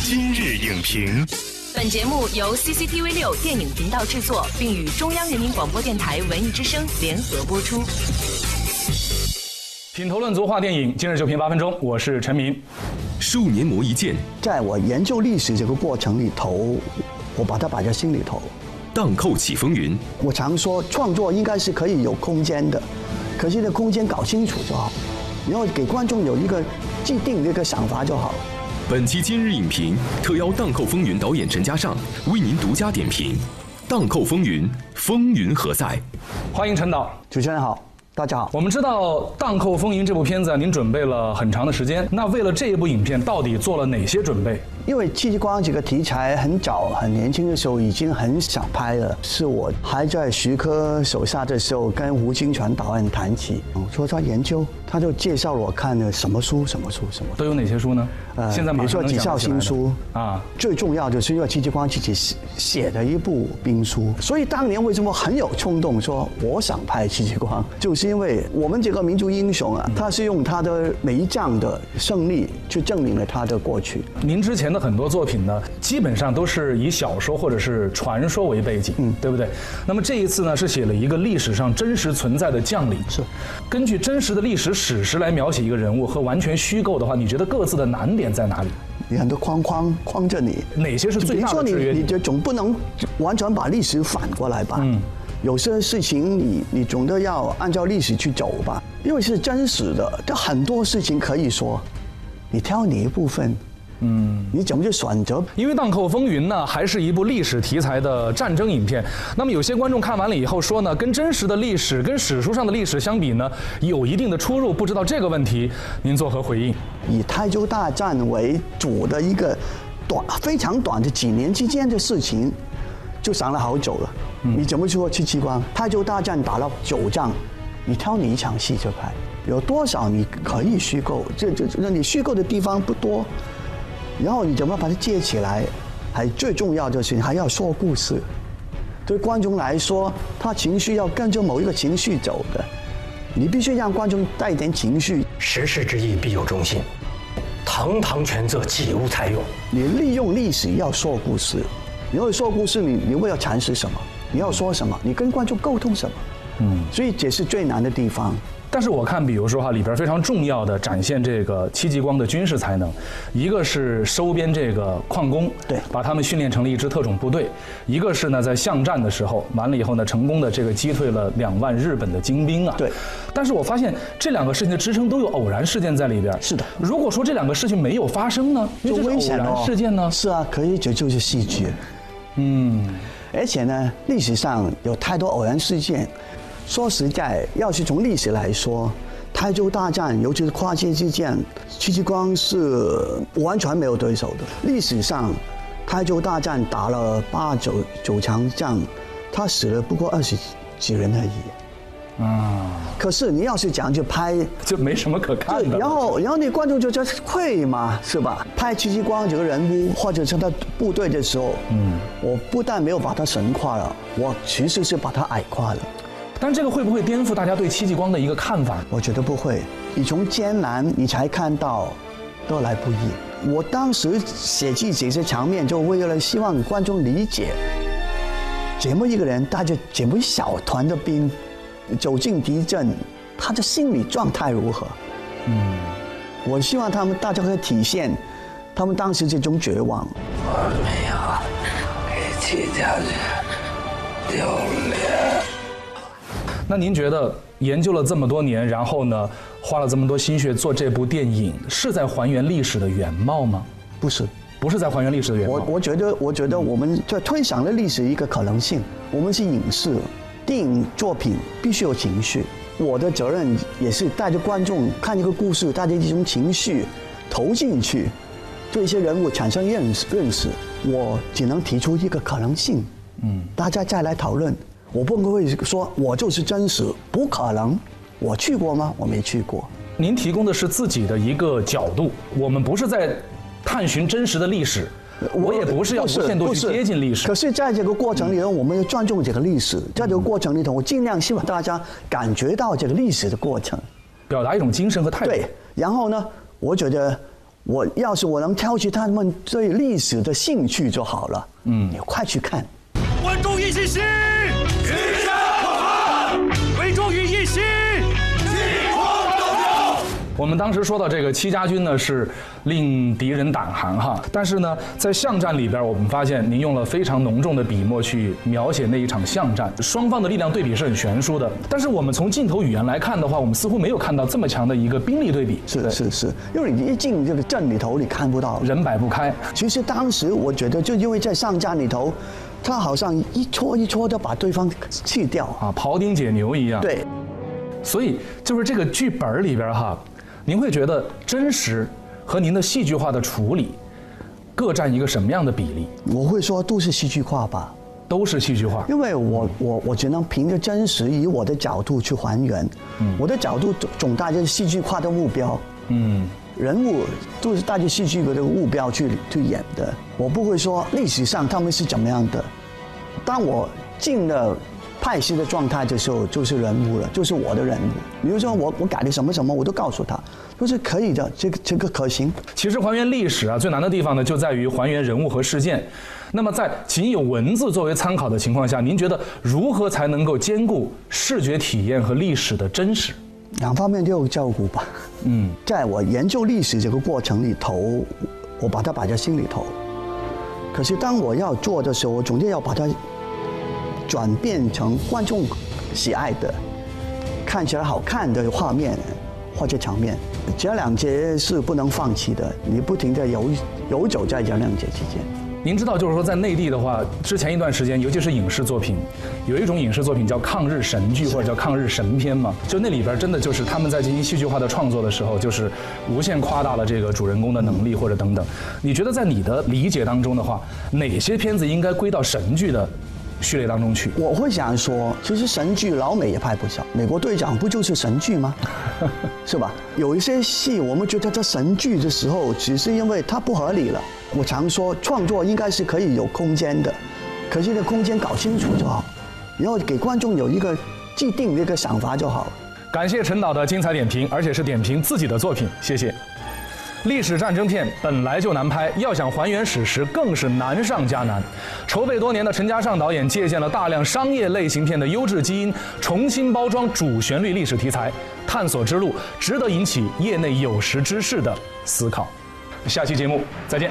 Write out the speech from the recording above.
今日影评，本节目由 CCTV 六电影频道制作，并与中央人民广播电台文艺之声联合播出。品头论足话电影，今日就评八分钟，我是陈明。数年磨一剑，在我研究历史这个过程里头，我把它摆在心里头。荡寇起风云，我常说创作应该是可以有空间的，可是这空间搞清楚就好，然后给观众有一个既定的一个想法就好。本期今日影评特邀《荡寇风云》导演陈嘉上为您独家点评《荡寇风云》，风云何在？欢迎陈导。主持人好，大家好。我们知道《荡寇风云》这部片子啊，您准备了很长的时间。那为了这一部影片，到底做了哪些准备？因为戚继光这个题材很早很年轻的时候已经很想拍了，是我还在徐科手下的时候跟吴金泉导演谈起，我说他研究，他就介绍了我看了什么书什么书什么。都有哪些书呢？呃现在马上能比如说几校新书啊，最重要就是因为戚继光自己写写的一部兵书，所以当年为什么很有冲动说我想拍戚继光，就是因为我们这个民族英雄啊，他是用他的每一仗的胜利去证明了他的过去。您之前的很多作品呢，基本上都是以小说或者是传说为背景，嗯对不对？那么这一次呢，是写了一个历史上真实存在的将领，是根据真实的历史史实来描写一个人物，和完全虚构的话，你觉得各自的难点在哪里？你很多框框框着你，哪些是最大的制约点？你就总不能完全把历史反过来吧？嗯，有些事情你你总得要按照历史去走吧，因为是真实的，这很多事情可以说，你挑哪一部分，嗯，你怎么去选择？因为《荡寇风云》呢，还是一部历史题材的战争影片。那么有些观众看完了以后说呢，跟真实的历史、跟史书上的历史相比呢，有一定的出入。不知道这个问题您作何回应？以台州大战为主的一个短非常短的几年之间的事情，就想了好久了。你怎么说戚继光？台州大战打了九仗，你挑哪一场戏就拍？有多少你可以虚构？这这那，你虚构的地方不多，然后你怎么把它接起来？还最重要就是，你还要说故事。对观众来说，他情绪要跟着某一个情绪走的，你必须让观众带一点情绪，时事之意必有忠心，堂堂权责岂无才用？你利用历史要说故事，你会说故事，你你为了阐释什么？你要说什么？你跟观众沟通什么？嗯，所以这是最难的地方。但是我看，比如说哈，里边非常重要的展现这个戚继光的军事才能，一个是收编这个矿工，对把他们训练成了一支特种部队；一个是呢，在巷战的时候，完了以后呢，成功的这个击退了两万日本的精兵啊。对。但是我发现这两个事情的支撑都有偶然事件在里边。是的如果说这两个事情没有发生呢，因就为这是偶危险哦然事件呢。是啊，可以这就是戏剧。嗯，而且呢，历史上有太多偶然事件。说实在，要是从历史来说，台州大战，尤其是跨界之战，戚继光是完全没有对手的。历史上，台州大战打了八九九场仗，他死了不过二十几人而已。嗯，可是你要是讲就拍，就没什么可看对，的。然后然后你观众就觉得愧嘛，是吧？拍戚继光这个人物或者是他部队的时候，嗯，我不但没有把他神化了，我其实是把他矮化了。但这个会不会颠覆大家对戚继光的一个看法？我觉得不会，你从艰难你才看到得来不易。我当时写记这些场面，就为了希望观众理解，这么一个人带着这么一小团的兵走进敌阵，他的心理状态如何？嗯，我希望他们大家可以体现他们当时这种绝望。我没有给戚家军丢脸。那您觉得研究了这么多年，然后呢，花了这么多心血做这部电影，是在还原历史的原貌吗？不是，不是在还原历史的原貌。我我觉得，我觉得我们在推想了历史一个可能性。我们是影视，电影作品必须有情绪。我的责任也是带着观众看一个故事，带着一种情绪投进去，对一些人物产生认识认识。我只能提出一个可能性，嗯，大家再来讨论。我不会说我就是真实，不可能。我去过吗？我没去过。您提供的是自己的一个角度，我们不是在探寻真实的历史，我也不是要无限度去接近历史可。是，在这个过程里头，我们要尊重这个历史。在这个过程里头，我尽量希望大家感觉到这个历史的过程。表达一种精神和态度。对，然后呢，我觉得我要是我能挑起他们对历史的兴趣就好了。嗯，你快去看。观众一起心，我们当时说到这个戚家军呢，是令敌人胆寒哈。但是呢，在巷战里边，我们发现您用了非常浓重的笔墨去描写那一场巷战，双方的力量对比是很悬殊的。但是我们从镜头语言来看的话，我们似乎没有看到这么强的一个兵力对比。是是是，因为你一进这个阵里头，你看不到人摆不开。其实当时我觉得，就因为在巷战里头，他好像一戳一戳的把对方去掉啊，庖丁解牛一样。对，所以就是这个剧本里边哈。您会觉得真实和您的戏剧化的处理各占一个什么样的比例？我会说都是戏剧化吧，都是戏剧化。因为我我我只能凭着真实以我的角度去还原，嗯，我的角度总总带着戏剧化的目标，嗯，人物都是带着戏剧的这个目标去去演的。我不会说历史上他们是怎么样的，当我进了。派系的状态的时候，就是人物了，就是我的人物。比如说，我我改的什么什么，我都告诉他，都是可以的，这个这个可行。其实还原历史啊，最难的地方呢，就在于还原人物和事件。那么在仅有文字作为参考的情况下，您觉得如何才能够兼顾视觉体验和历史的真实？两方面都有照顾吧。嗯，在我研究历史这个过程里头，我把它摆在心里头。可是当我要做的时候，我总得要把它。转变成观众喜爱的、看起来好看的画面或者场面，这两节是不能放弃的。你不停地游游走在这两节之间。您知道，就是说在内地的话，之前一段时间，尤其是影视作品，有一种影视作品叫抗日神剧或者叫抗日神片嘛？就那里边真的就是他们在进行戏剧化的创作的时候，就是无限夸大了这个主人公的能力或者等等。你觉得在你的理解当中的话，哪些片子应该归到神剧的？序列当中去，我会想说，其实神剧老美也拍不少，美国队长不就是神剧吗？是吧？有一些戏我们觉得这神剧的时候，只是因为它不合理了。我常说，创作应该是可以有空间的，可是这空间搞清楚就好，然后给观众有一个既定的一个想法就好。感谢陈导的精彩点评，而且是点评自己的作品，谢谢。历史战争片本来就难拍，要想还原史实更是难上加难。筹备多年的陈嘉上导演借鉴了大量商业类型片的优质基因，重新包装主旋律历史题材，探索之路值得引起业内有识之士的思考。下期节目再见。